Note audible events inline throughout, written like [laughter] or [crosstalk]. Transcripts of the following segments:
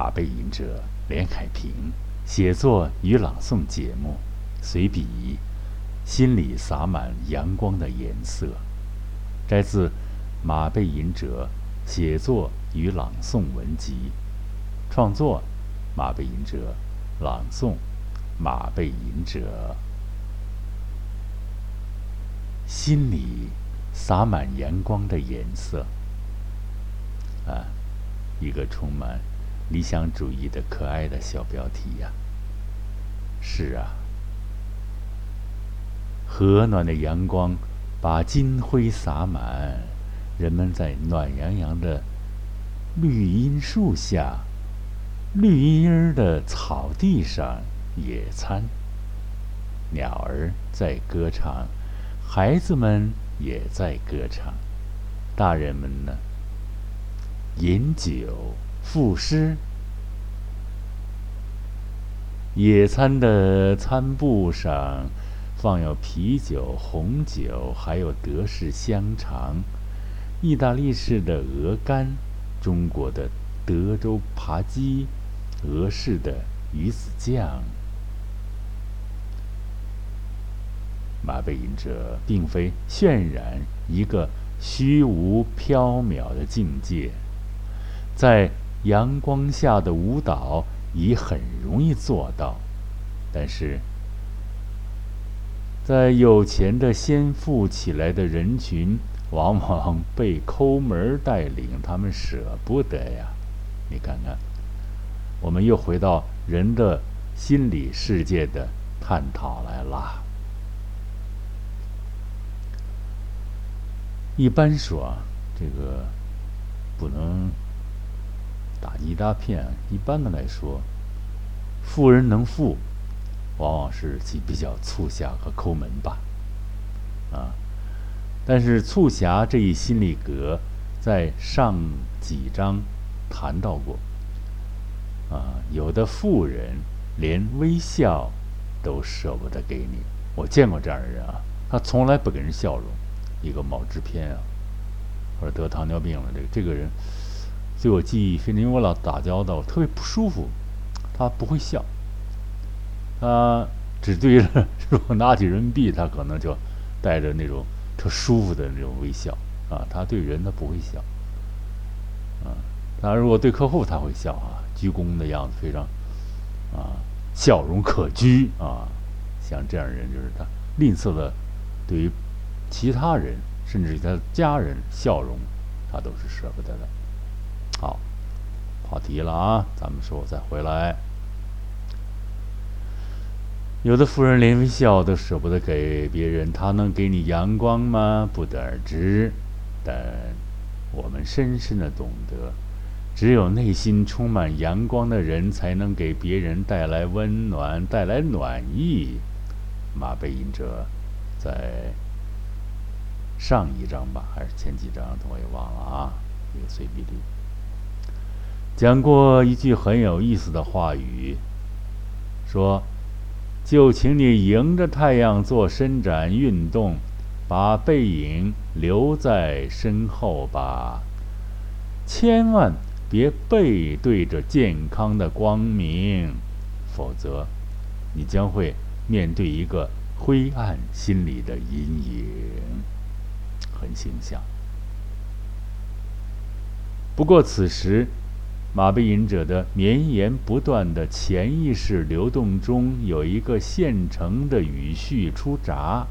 马背吟者连海平写作与朗诵节目，随笔心里洒满阳光的颜色，摘自马背吟者写作与朗诵文集，创作马背吟者，朗诵马背吟者，心里洒满阳光的颜色。啊，一个充满理想主义的可爱的小标题呀！是啊，和暖的阳光把金辉洒满，人们在暖洋洋的绿荫树下、绿茵茵的草地上野餐，鸟儿在歌唱，孩子们也在歌唱，大人们呢？饮酒赋诗，野餐的餐布上放有啤酒、红酒，还有德式香肠、意大利式的鹅肝、中国的德州扒鸡、俄式的鱼子酱。马背吟者并非渲染一个虚无缥缈的境界。在阳光下的舞蹈已很容易做到，但是，在有钱的先富起来的人群，往往被抠门带领，他们舍不得呀。你看看，我们又回到人的心理世界的探讨来了。一般说，这个不能。打击大片，一般的来说，富人能富，往往是其比较促狭和抠门吧，啊。但是促狭这一心理格，在上几章谈到过，啊，有的富人连微笑都舍不得给你。我见过这样的人啊，他从来不给人笑容。一个毛制片啊，或者得糖尿病了，这个这个人。对我记忆非常，因为我老打交道，特别不舒服。他不会笑，他只对着如果拿起人民币，他可能就带着那种特舒服的那种微笑啊。他对人他不会笑啊。他如果对客户他会笑啊，鞠躬的样子非常啊，笑容可掬啊。像这样的人就是他吝啬的，对于其他人甚至于他家人笑容，他都是舍不得的。好，跑题了啊！咱们说，再回来。有的富人连微笑都舍不得给别人，他能给你阳光吗？不得而知。但我们深深的懂得，只有内心充满阳光的人，才能给别人带来温暖，带来暖意。马背吟者在上一章吧，还是前几章，我也忘了啊。一个随笔里。讲过一句很有意思的话语，说：“就请你迎着太阳做伸展运动，把背影留在身后吧，千万别背对着健康的光明，否则你将会面对一个灰暗心里的阴影。”很形象。不过此时。马背吟者的绵延不断的潜意识流动中，有一个现成的语序出闸。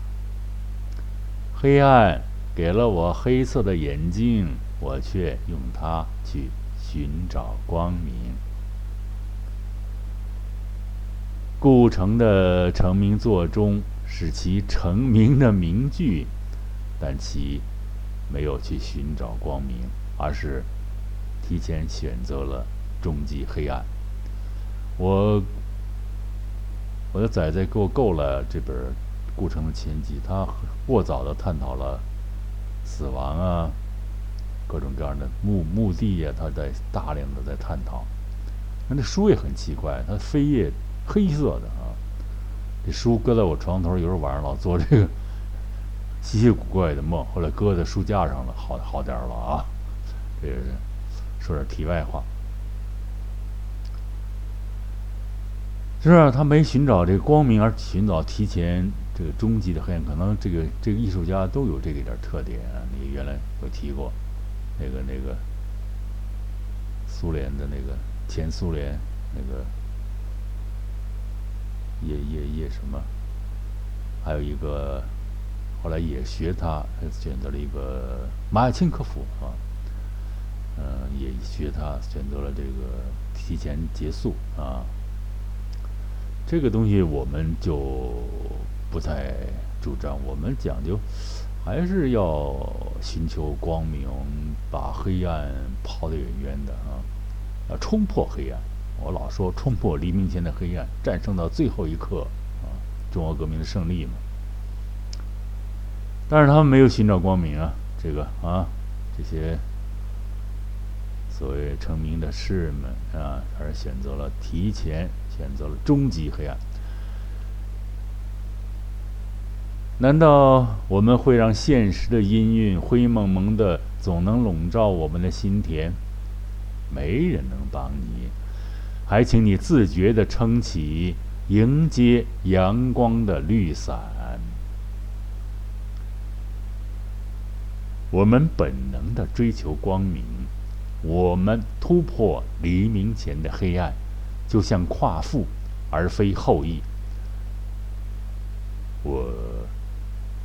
黑暗给了我黑色的眼睛，我却用它去寻找光明。顾城的成名作中是其成名的名句，但其没有去寻找光明，而是。提前选择了终极黑暗。我我的仔仔给我购了这本《故城的前集》，他过早的探讨了死亡啊，各种各样的墓墓地呀，他在大量的在探讨。那这书也很奇怪，它扉页黑色的啊。这书搁在我床头，有时候晚上老做这个 [laughs] 稀奇古怪的梦，后来搁在书架上了，好好点了啊。这是。说点题外话，是啊，他没寻找这个光明，而寻找提前这个终极的黑暗。可能这个这个艺术家都有这个点特点啊。你原来我提过，那个那个苏联的那个前苏联那个叶叶叶什么，还有一个后来也学他，选择了一个马雅钦科夫啊，嗯，也学他选择了这个提前结束啊。这个东西我们就不太主张，我们讲究还是要寻求光明，把黑暗抛得远远的啊，要冲破黑暗。我老说冲破黎明前的黑暗，战胜到最后一刻啊，中国革命的胜利嘛。但是他们没有寻找光明啊，这个啊，这些所谓成名的诗人们啊，而选择了提前。选择了终极黑暗。难道我们会让现实的阴云灰蒙蒙的总能笼罩我们的心田？没人能帮你，还请你自觉的撑起迎接阳光的绿伞。我们本能的追求光明，我们突破黎明前的黑暗。就像夸父，而非后羿。我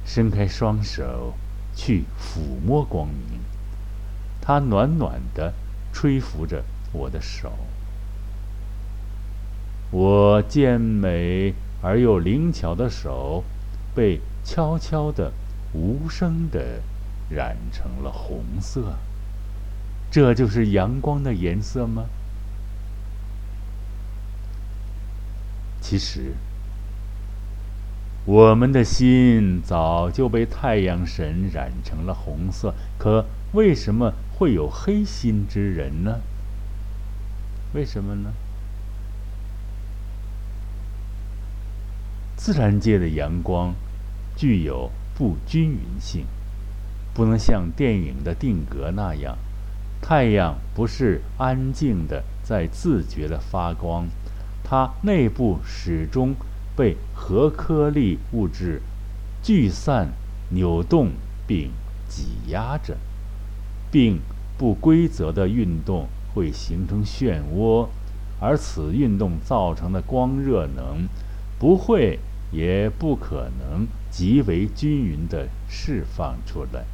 伸开双手去抚摸光明，它暖暖的吹拂着我的手。我健美而又灵巧的手，被悄悄的、无声的染成了红色。这就是阳光的颜色吗？其实，我们的心早就被太阳神染成了红色。可为什么会有黑心之人呢？为什么呢？自然界的阳光具有不均匀性，不能像电影的定格那样，太阳不是安静的在自觉的发光。它内部始终被核颗粒物质聚散、扭动并挤压着，并不规则的运动会形成漩涡，而此运动造成的光热能不会也不可能极为均匀地释放出来。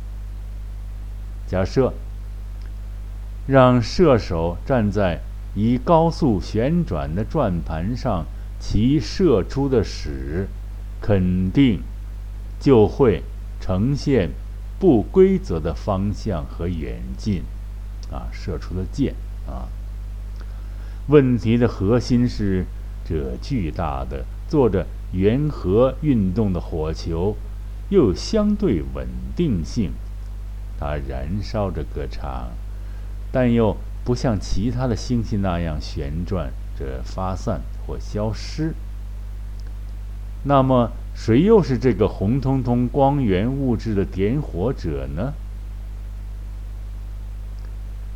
假设让射手站在。以高速旋转的转盘上，其射出的矢肯定就会呈现不规则的方向和远近，啊，射出的箭啊。问题的核心是，这巨大的做着圆核运动的火球，又有相对稳定性，它燃烧着歌唱，但又。不像其他的星系那样旋转着发散或消失。那么，谁又是这个红彤彤光源物质的点火者呢？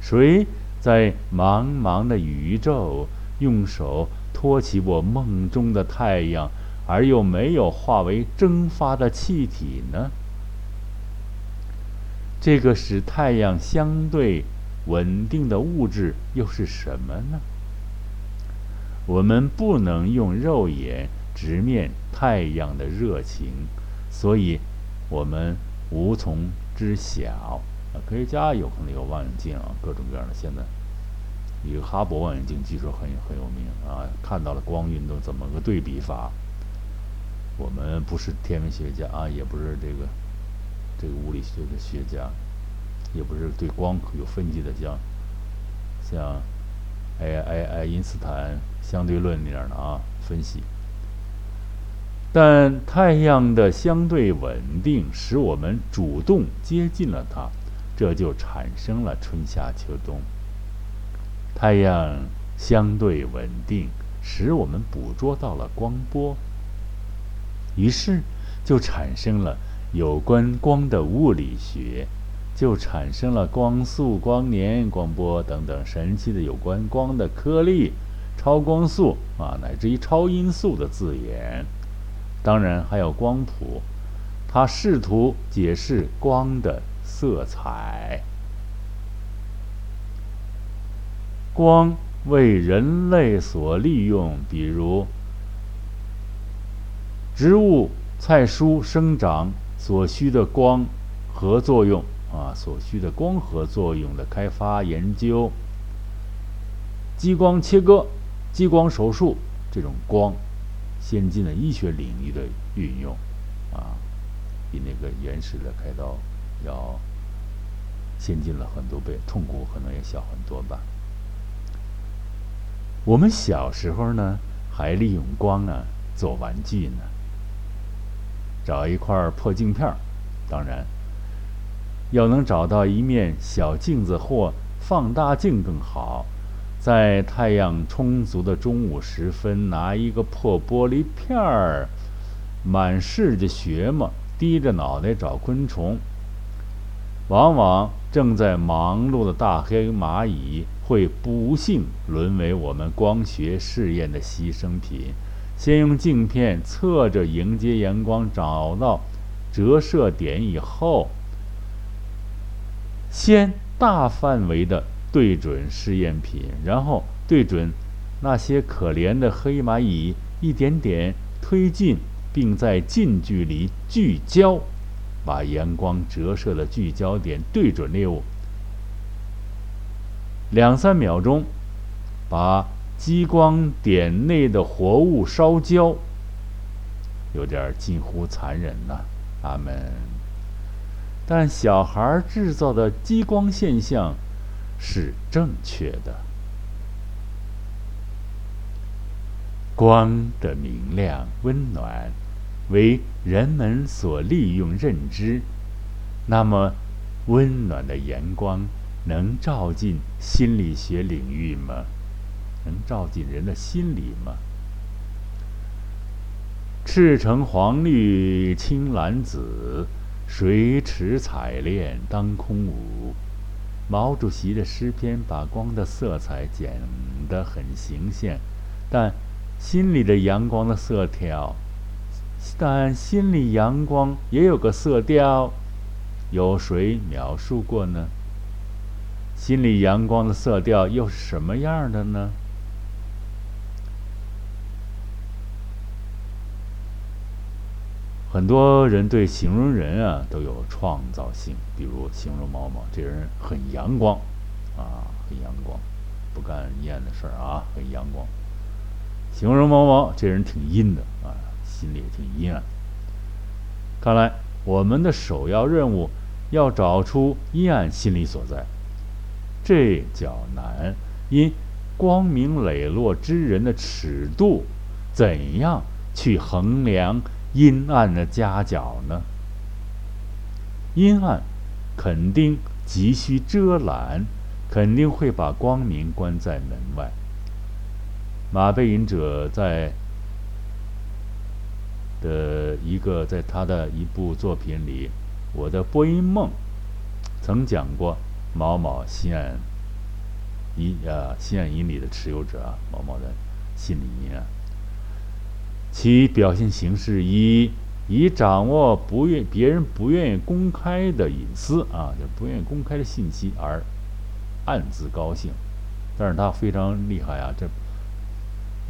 谁在茫茫的宇宙用手托起我梦中的太阳，而又没有化为蒸发的气体呢？这个使太阳相对。稳定的物质又是什么呢？我们不能用肉眼直面太阳的热情，所以我们无从知晓。啊，科学家有可能有望远镜啊，各种各样的。现在一个哈勃望远镜技术很很有名啊，看到了光运动怎么个对比法。我们不是天文学家啊，也不是这个这个物理学的学家。也不是对光有分析的，像像爱爱爱因斯坦相对论那样的啊分析。但太阳的相对稳定使我们主动接近了它，这就产生了春夏秋冬。太阳相对稳定使我们捕捉到了光波，于是就产生了有关光的物理学。就产生了光速、光年、光波等等神奇的有关光的颗粒，超光速啊，乃至于超音速的字眼。当然还有光谱，它试图解释光的色彩。光为人类所利用，比如植物、菜蔬生长所需的光合作用啊，所需的光合作用的开发研究，激光切割、激光手术这种光。先进的医学领域的运用，啊，比那个原始的开刀要先进了很多倍，痛苦可能也小很多吧。我们小时候呢，还利用光啊做玩具呢。找一块破镜片，当然要能找到一面小镜子或放大镜更好。在太阳充足的中午时分，拿一个破玻璃片儿，满世界学嘛，低着脑袋找昆虫。往往正在忙碌的大黑蚂蚁会不幸沦为我们光学试验的牺牲品。先用镜片侧着迎接阳光，找到折射点以后，先大范围的。对准试验品，然后对准那些可怜的黑蚂蚁，一点点推进，并在近距离聚焦，把阳光折射的聚焦点对准猎物。两三秒钟，把激光点内的活物烧焦，有点近乎残忍呐。阿门。但小孩制造的激光现象。是正确的。光的明亮、温暖，为人们所利用认知。那么，温暖的阳光能照进心理学领域吗？能照进人的心里吗？赤橙黄绿青蓝紫，水池彩练当空舞。毛主席的诗篇把光的色彩剪得很形象，但心里的阳光的色调，但心里阳光也有个色调，有谁描述过呢？心里阳光的色调又是什么样的呢？很多人对形容人啊都有创造性，比如形容毛毛这人很阳光，啊，很阳光，不干厌的事儿啊，很阳光。形容毛毛这人挺阴的啊，心里也挺阴暗。看来我们的首要任务要找出阴暗心理所在，这较难，因光明磊落之人的尺度怎样去衡量？阴暗的夹角呢？阴暗肯定急需遮拦，肯定会把光明关在门外。马背影者在的一个在他的一部作品里，《我的播音梦》曾讲过毛毛心暗阴啊心暗阴里的持有者啊，毛毛的心理阴暗。其表现形式一，以掌握不愿别人不愿意公开的隐私啊，就不愿意公开的信息而暗自高兴。但是他非常厉害啊，这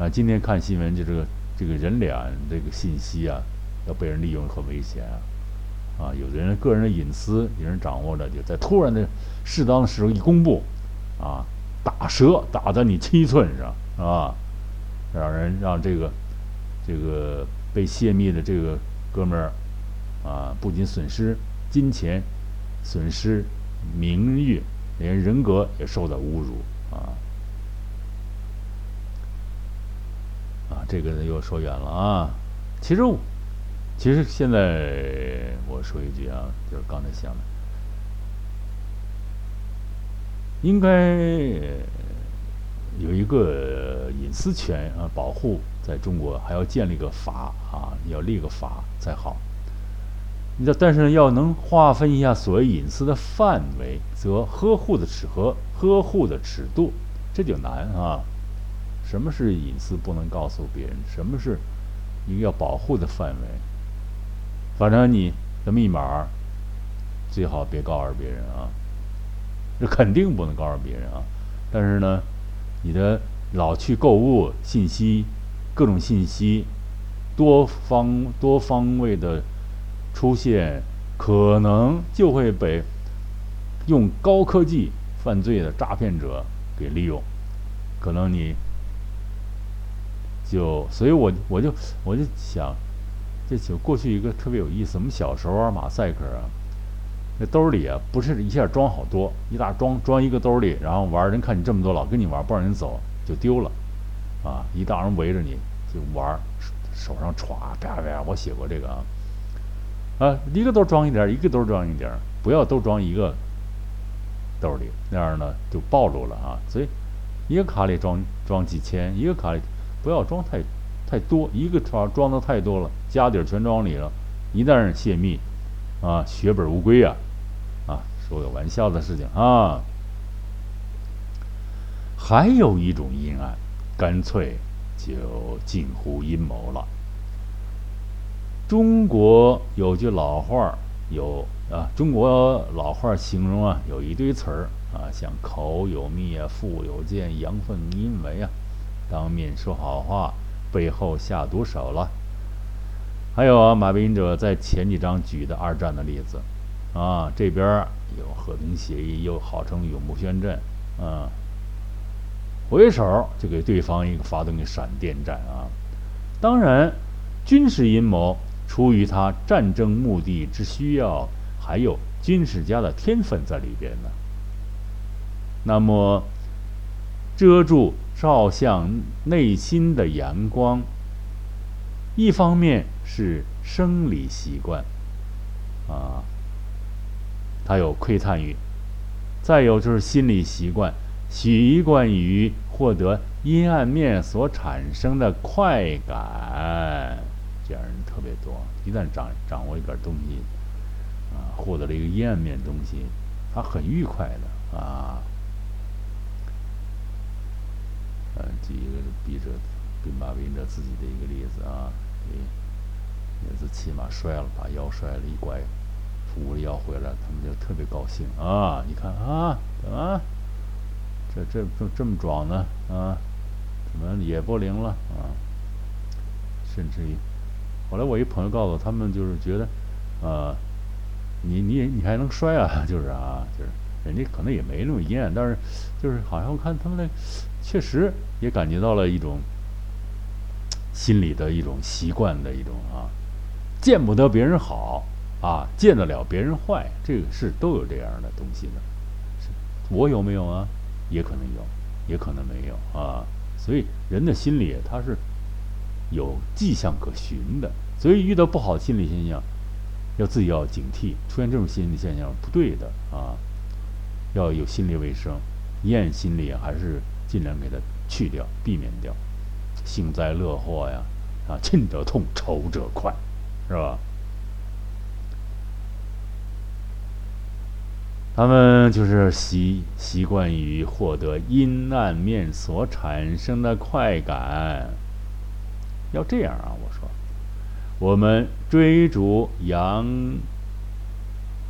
啊，今天看新闻就这个这个人脸这个信息啊，要被人利用很危险啊。啊，有的人个人的隐私有人掌握了，就在突然的适当的时候一公布，啊，打折打在你七寸上啊，让人让这个。这个被泄密的这个哥们儿，啊，不仅损失金钱，损失名誉，连人格也受到侮辱，啊，啊，这个呢又说远了啊。其实，其实现在我说一句啊，就是刚才想的，应该有一个隐私权啊保护。在中国还要建立个法啊，要立个法才好。你这但是，要能划分一下所谓隐私的范围，则呵护的尺和呵护的尺度，这就难啊，什么是隐私不能告诉别人，什么是一个要保护的范围。反正你的密码最好别告诉别人啊，这肯定不能告诉别人啊。但是呢，你的老去购物信息，各种信息，多方多方位的出现，可能就会被用高科技犯罪的诈骗者给利用。可能你就，所以我我就我就想，这就过去一个特别有意思。我们小时候玩马赛克啊，那兜里啊不是一下装好多，一大装装一个兜里，然后玩，人看你这么多，老跟你玩，不让人走，就丢了，啊，一大人围着你就玩，手上歘啪啪，我写过这个啊，啊，一个兜装一点，一个兜装一点，不要都装一个兜里，那样呢就暴露了啊，所以。一个卡里装装几千，一个卡里不要装太太多，一个装装的太多了，家底全装里了，一旦泄密，啊，血本无归呀，啊，说个玩笑的事情啊。还有一种阴暗，干脆就近乎阴谋了。中国有句老话儿，有啊，中国老话儿形容啊，有一堆词儿。啊，像口有蜜啊，腹有剑，阳奉阴违啊，当面说好话，背后下毒手了。还有啊，马斌者在前几章举的二战的例子，啊，这边有和平协议，又号称永不宣战，啊，回手就给对方一个发动一个闪电战啊。当然，军事阴谋出于他战争目的之需要，还有军事家的天分在里边呢。那么，遮住照向内心的阳光，一方面是生理习惯，啊，它有窥探欲；再有就是心理习惯，习惯于获得阴暗面所产生的快感。这样人特别多，一旦掌掌握一点东西，啊，获得了一个阴暗面东西，他很愉快的啊。呃，举一个笔者，兵马俑者自己的一个例子啊，对，也是骑马摔了，把腰摔了一拐，扶着腰回来，他们就特别高兴啊！你看啊，啊，这这这这么壮呢啊，怎么也不灵了啊？甚至于，后来我一朋友告诉我，他们就是觉得，啊，你你你还能摔啊？[laughs] 就是啊，就是人家可能也没那么阴暗，但是就是好像我看他们那。确实也感觉到了一种心理的一种习惯的一种啊，见不得别人好啊，见得了别人坏，这个是都有这样的东西的。我有没有啊？也可能有，也可能没有啊。所以人的心理它是有迹象可循的，所以遇到不好的心理现象，要自己要警惕，出现这种心理现象不对的啊，要有心理卫生，验心理还是。尽量给它去掉，避免掉，幸灾乐祸呀，啊，亲者痛，仇者快，是吧？他们就是习习惯于获得阴暗面所产生的快感。要这样啊，我说，我们追逐阳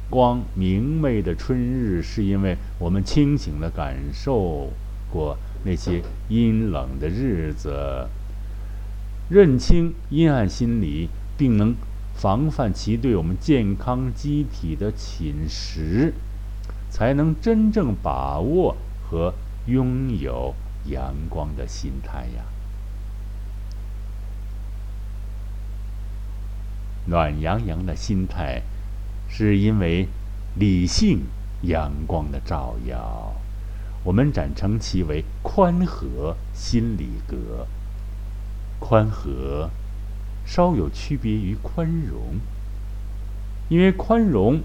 光明媚的春日，是因为我们清醒的感受过。那些阴冷的日子，认清阴暗心理，并能防范其对我们健康机体的侵蚀，才能真正把握和拥有阳光的心态呀。暖洋洋的心态，是因为理性阳光的照耀。我们展称其为宽和心理格。宽和稍有区别于宽容，因为宽容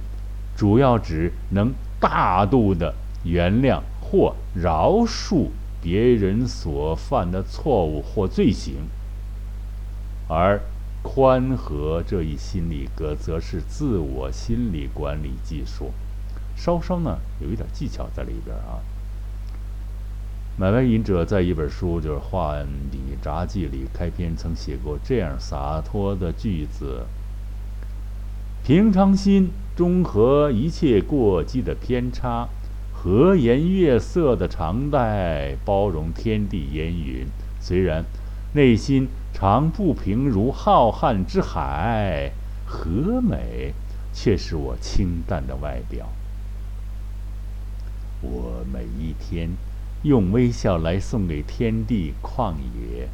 主要指能大度的原谅或饶恕别人所犯的错误或罪行，而宽和这一心理格则是自我心理管理技术，稍稍呢有一点技巧在里边啊。买卖隐者在一本书就是《画笔札记》里开篇曾写过这样洒脱的句子：“平常心，中和一切过激的偏差，和颜悦色的常态，包容天地烟云。虽然内心常不平如浩瀚之海，和美却是我清淡的外表。”我每一天用微笑来送给天地旷野，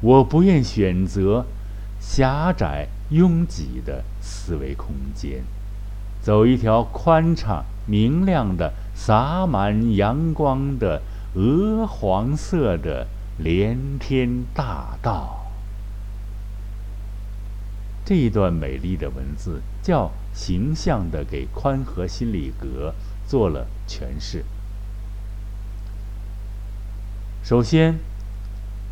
我不愿选择狭窄拥挤的思维空间，走一条宽敞明亮的、洒满阳光的鹅黄色的连天大道。这一段美丽的文字，较形象的给宽和心理阁。做了诠释。首先，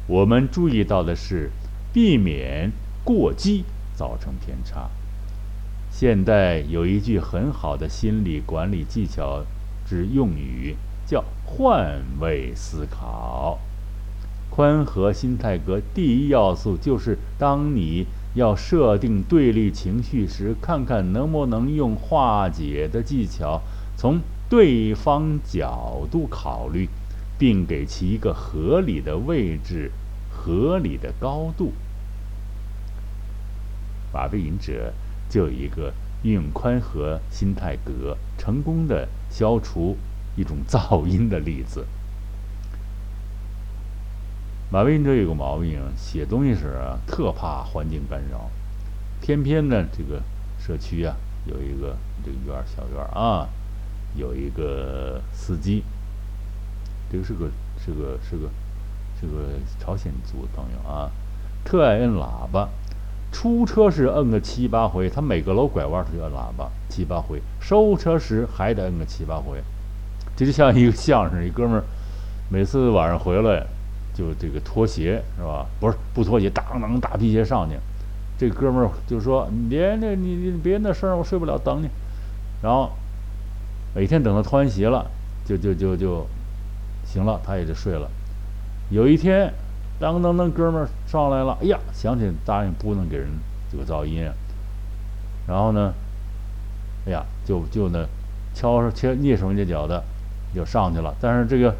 我们注意到的是，避免过激造成偏差。现代有一句很好的心理管理技巧之用语，叫换位思考。宽和心态格第一要素就是，当你要设定对立情绪时，看看能不能用化解的技巧。从对方角度考虑，并给其一个合理的位置、合理的高度。瓦贝隐者就有一个运用宽和心态格，成功的消除一种噪音的例子。马贝隐者有个毛病，写东西时啊，特怕环境干扰。偏偏呢，这个社区啊，有一个这个院小院啊。有一个司机，这个是个是个是个是个朝鲜族朋友啊，特爱摁喇叭，出车时摁个七八回，他每个楼拐弯他就摁喇叭七八回，收车时还得摁个七八回，这就像一个相声，一哥们儿每次晚上回来就这个脱鞋是吧？不是不脱鞋，当当大皮鞋上去，这哥们儿就说你别那你你别那声，我睡不了，等你，然后。每天等他脱完鞋了，就就就就行了，他也就睡了。有一天，当当当，哥们儿上来了，哎呀，想起答应不能给人这个噪音，然后呢，哎呀，就就那敲切蹑手蹑脚的就上去了。但是这个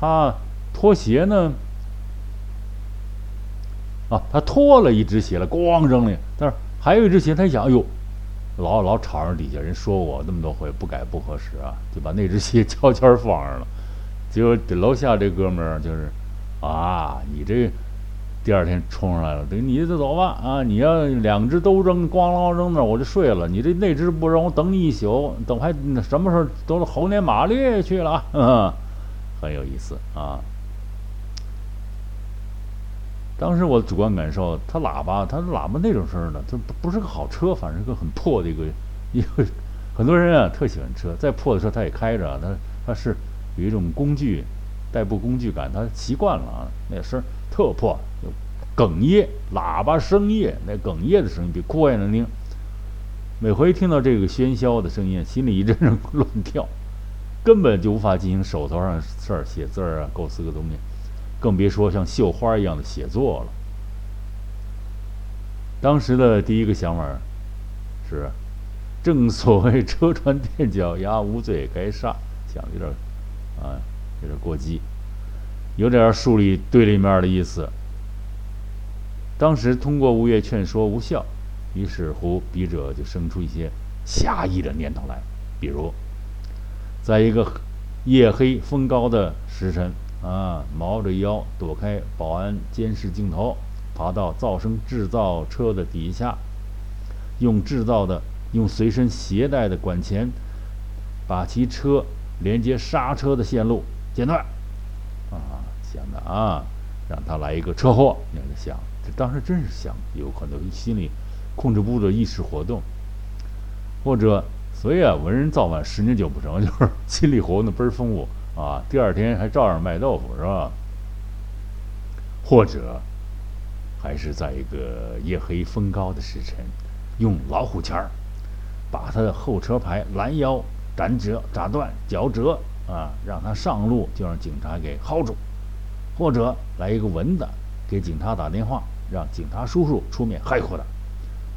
他脱鞋呢，啊，他脱了一只鞋了，咣扔了。但是还有一只鞋，他一想，哎呦。老老吵着底下人说我那么多回不改不合适啊，就把那只鞋悄悄放上了。结果楼下这哥们儿就是，啊，你这第二天冲上来了，等你这走吧啊！你要两只都扔，咣啷扔那我就睡了。你这那只不扔，我等你一宿，等还什么时候都是猴年马月去了啊，[laughs] 很有意思啊。当时我主观感受，它喇叭，它喇叭那种声儿呢，它不不是个好车，反正是个很破的一个一个。很多人啊特喜欢车，再破的车他也开着，他他是有一种工具代步工具感，他习惯了啊。那声特破，哽咽，喇叭声咽，那哽咽的声音比哭还难听。每回听到这个喧嚣的声音，心里一阵阵乱跳，根本就无法进行手头上事儿，写字儿啊，构思个东西。更别说像绣花一样的写作了。当时的第一个想法是，正所谓车船垫脚牙，无罪该杀，想有点啊，有点过激，有点树立对立面的意思。当时通过物业劝说无效，于是乎笔者就生出一些侠义的念头来，比如，在一个夜黑风高的时辰。啊，猫着腰躲开保安监视镜头，爬到噪声制造车的底下，用制造的、用随身携带的管钳，把其车连接刹车的线路剪断。啊，想的啊，让他来一个车祸。你在想，这当时真是想，有可能心里控制不住意识活动，或者，所以啊，文人造反十年九不成，[laughs] 就是心里活动倍儿丰富。啊，第二天还照样卖豆腐是吧？或者，还是在一个夜黑风高的时辰，用老虎钳儿把他的后车牌拦腰、斩折、斩断、绞折，啊，让他上路就让警察给薅住，或者来一个文的，给警察打电话，让警察叔叔出面害苦他，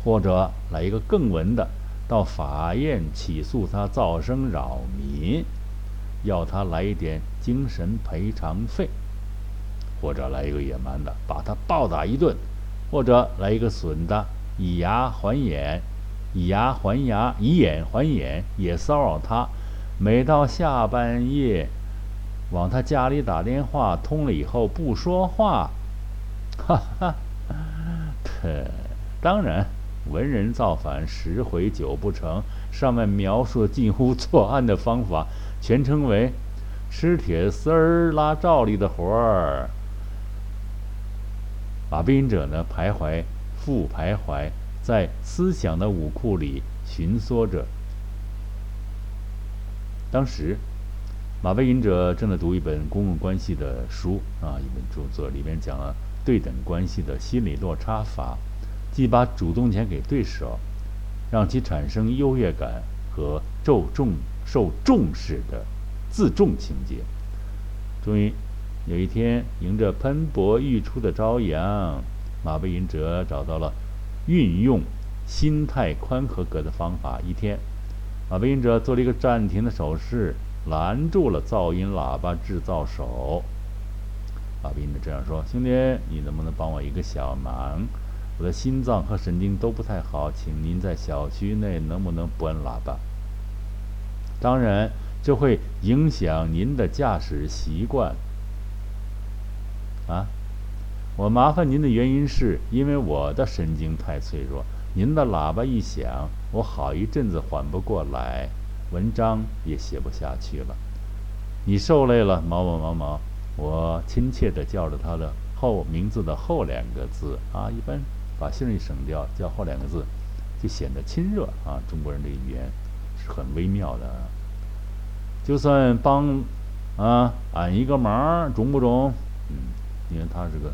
或者来一个更文的，到法院起诉他噪声扰民，要他来一点精神赔偿费，或者来一个野蛮的，把他暴打一顿，或者来一个损的，以牙还眼。以牙还牙，以眼还眼，也骚扰他。每到下半夜，往他家里打电话，通了以后不说话，哈哈。当然，文人造反，十回九不成。上面描述近乎作案的方法，全称为吃铁丝儿、拉罩里的活儿。马兵者呢，徘徊，复徘徊。在思想的武库里寻梭着。当时，马背吟者正在读一本公共关系的书啊，一本著作，里面讲了对等关系的心理落差法，即把主动权给对手，让其产生优越感和受重受重视的自重情节。终于，有一天，迎着喷薄欲出的朝阳，马背吟者找到了。运用心态宽和格的方法。一天，马背吟者做了一个暂停的手势，拦住了噪音喇叭制造手。马背吟者这样说：“兄弟，你能不能帮我一个小忙？我的心脏和神经都不太好，请您在小区内能不能不按喇叭？当然，这会影响您的驾驶习惯。啊？”我麻烦您的原因是因为我的神经太脆弱，您的喇叭一响，我好一阵子缓不过来，文章也写不下去了。你受累了，毛毛毛毛。我亲切地叫着他的后名字的后两个字啊，一般把姓一省掉，叫后两个字，就显得亲热啊。中国人的语言是很微妙的。就算帮啊俺一个忙，中不中？嗯，因为他是个。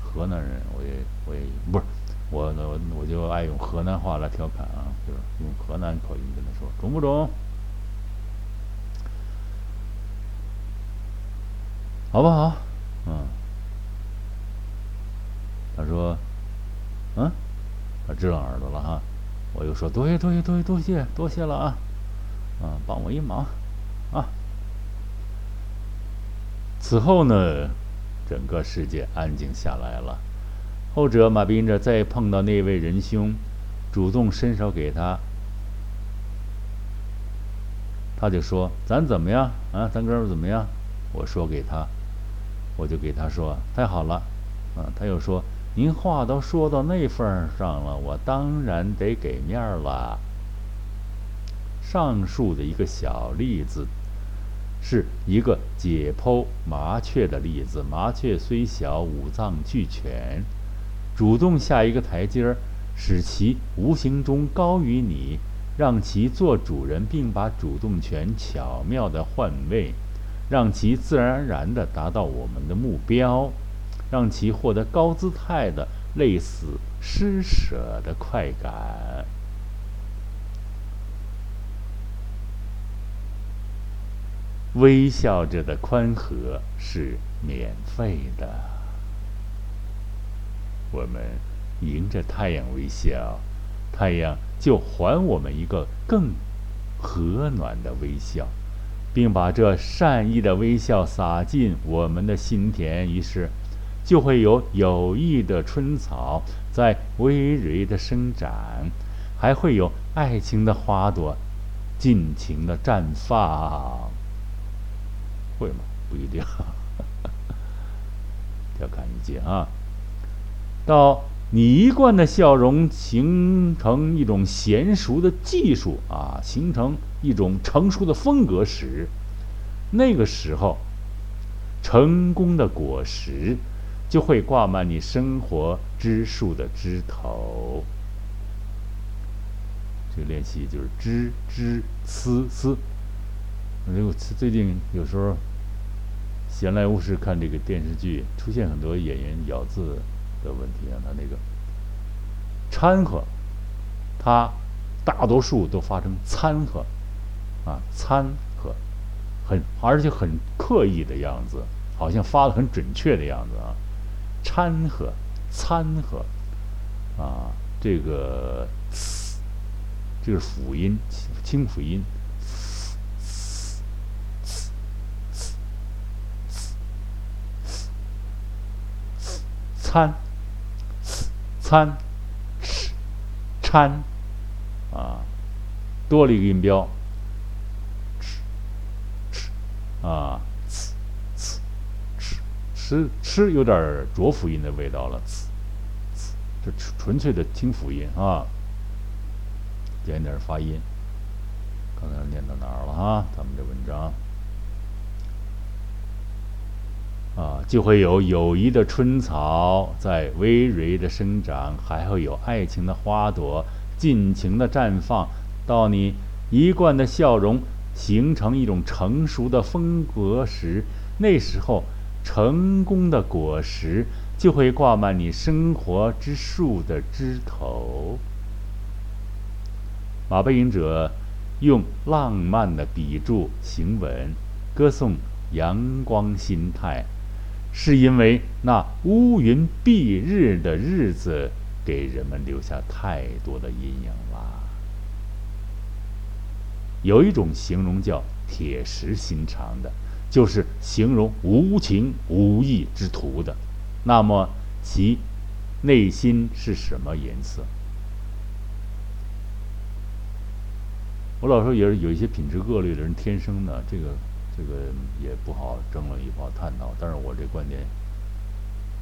河南人，我也我也不是我我我就爱用河南话来调侃啊，就是用河南口音跟他说，中不中？好不好？嗯。他说，嗯，他支棱耳朵了哈。我又说多谢多谢多谢多谢多谢了啊，嗯，帮我一忙啊。此后呢？整个世界安静下来了。后者马斌着再碰到那位仁兄，主动伸手给他，他就说：“咱怎么样啊？咱哥们怎么样？”我说给他，我就给他说：“太好了。”啊，他又说：“您话都说到那份上了，我当然得给面了。”上述的一个小例子。是一个解剖麻雀的例子。麻雀虽小，五脏俱全，主动下一个台阶儿，使其无形中高于你，让其做主人，并把主动权巧妙地换位，让其自然而然地达到我们的目标，让其获得高姿态的类似施舍的快感。微笑着的宽和是免费的。我们迎着太阳微笑，太阳就还我们一个更和暖的微笑，并把这善意的微笑洒进我们的心田。于是，就会有有益的春草在葳蕤的生长，还会有爱情的花朵尽情的绽放。会吗？不一定，[laughs] 要看一句啊。到你一贯的笑容形成一种娴熟的技术啊，形成一种成熟的风格时，那个时候，成功的果实就会挂满你生活之树的枝头。这个练习就是枝枝丝丝。我最近有时候闲来无事看这个电视剧，出现很多演员咬字的问题啊。他那个“掺和”，他大多数都发成“掺和”，啊，“掺和”，很而且很刻意的样子，好像发的很准确的样子啊。掺和，掺和，啊，这个这个辅音，清辅音。参，参，掺，啊，多了一个音标，吃，吃啊，吃，吃，吃，吃，有点浊辅音的味道了，这纯粹的清辅音啊，点点发音。刚才念到哪儿了哈？咱们这文章。啊，就会有友谊的春草在葳蕤的生长，还会有爱情的花朵尽情的绽放。到你一贯的笑容形成一种成熟的风格时，那时候成功的果实就会挂满你生活之树的枝头。马背影者用浪漫的笔触行文，歌颂阳光心态。是因为那乌云蔽日的日子给人们留下太多的阴影了。有一种形容叫“铁石心肠”的，就是形容无情无义之徒的。那么其内心是什么颜色？我老说，也是有一些品质恶劣的人天生的这个。这个也不好争论，也不好探讨。但是我这观点，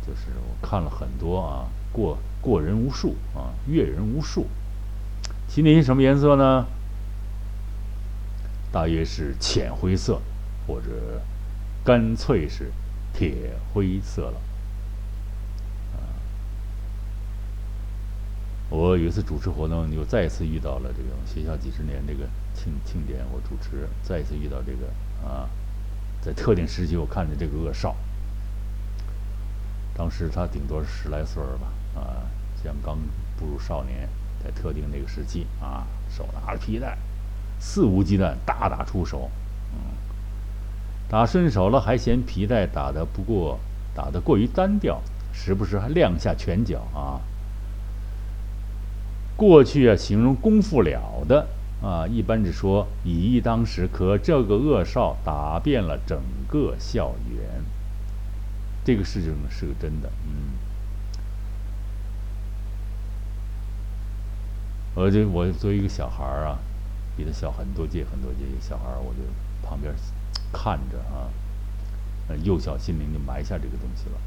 就是我看了很多啊，过过人无数啊，阅人无数。其内心什么颜色呢？大约是浅灰色，或者干脆是铁灰色了。我有一次主持活动，又再一次遇到了这个学校几十年这个庆庆典，我主持，再一次遇到这个。啊，在特定时期，我看见这个恶少，当时他顶多十来岁儿吧，啊，像刚步入少年，在特定那个时期，啊，手拿着皮带，肆无忌惮，大打出手，嗯，打顺手了还嫌皮带打得不过，打得过于单调，时不时还亮下拳脚啊。过去啊，形容功夫了的。啊，一般只说以一当十，可这个恶少打遍了整个校园。这个事情是个真的，嗯。我就我作为一个小孩儿啊，比他小很多届很多届，一个小孩儿，我就旁边看着啊，幼小心灵就埋下这个东西了。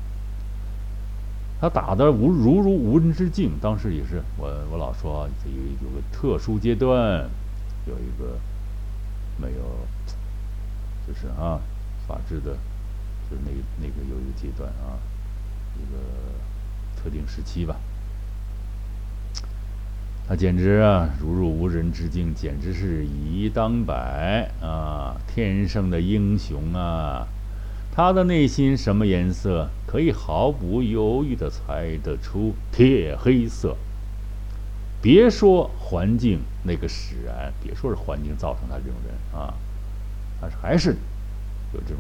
他打的无如如无人之境，当时也是我我老说有有个特殊阶段。有一个没有，就是啊，法治的，就是那那个有一个阶段啊，一个特定时期吧。他简直啊，如入无人之境，简直是以一当百啊，天生的英雄啊！他的内心什么颜色？可以毫不犹豫的猜得出，铁黑色。别说环境那个使然，别说是环境造成他这种人啊，但是还是有这种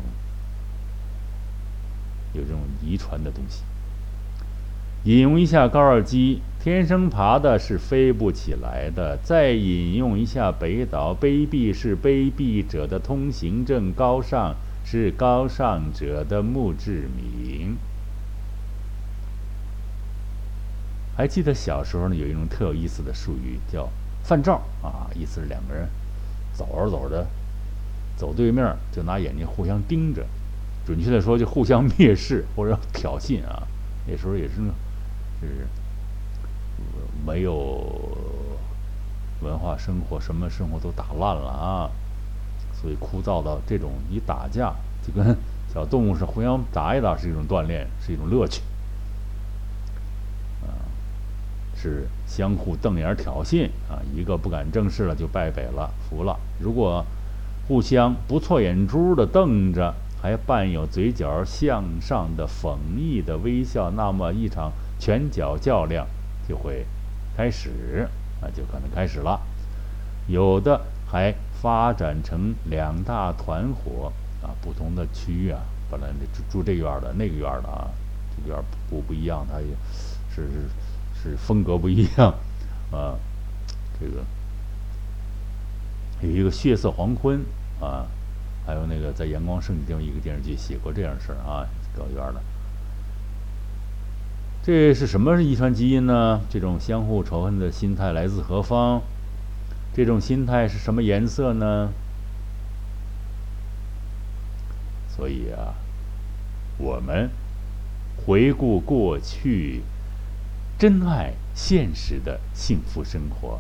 有这种遗传的东西。引用一下高尔基：“天生爬的是飞不起来的。”再引用一下北岛：“卑鄙是卑鄙者的通行证，高尚是高尚者的墓志铭。”还记得小时候呢，有一种特有意思的术语叫“犯照”啊，意思是两个人走着走着，走对面就拿眼睛互相盯着，准确的说就互相蔑视或者挑衅啊。那时候也是，就是没有文化生活，什么生活都打烂了啊，所以枯燥到这种一打架就跟小动物是互相打一打是一种锻炼，是一种乐趣。是相互瞪眼挑衅啊，一个不敢正视了就败北了，服了。如果互相不错眼珠的瞪着，还伴有嘴角向上的讽意的微笑，那么一场拳脚较量就会开始，啊，就可能开始了。有的还发展成两大团伙啊，不同的区域啊，本来住住这院的那个院的啊，这个院不不一样，它也是是是风格不一样 [laughs] 啊，这个有一个血色黄昏啊，还有那个在阳光盛地一个电视剧写过这样的事儿啊，搞院的。这是什么遗传基因呢？这种相互仇恨的心态来自何方？这种心态是什么颜色呢？所以啊，我们回顾过去，珍爱现实的幸福生活；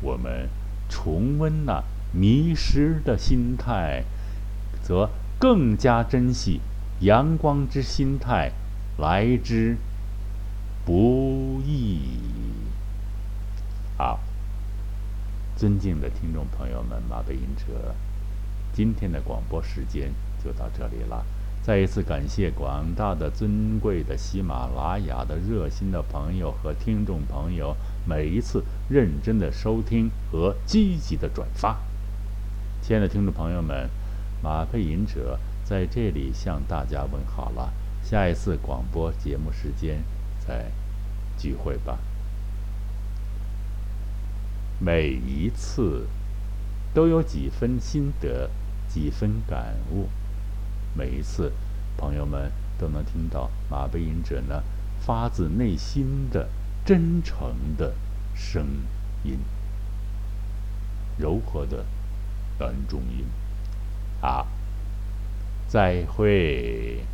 我们重温那迷失的心态，则更加珍惜阳光之心态。来之不易。好，尊敬的听众朋友们，马背吟者，今天的广播时间就到这里了。再一次感谢广大的尊贵的喜马拉雅的热心的朋友和听众朋友，每一次认真的收听和积极的转发。亲爱的听众朋友们，马背吟者在这里向大家问好了。下一次广播节目时间再聚会吧。每一次都有几分心得，几分感悟。每一次，朋友们都能听到马背吟者呢发自内心的真诚的声音，柔和的男中音。啊，再会。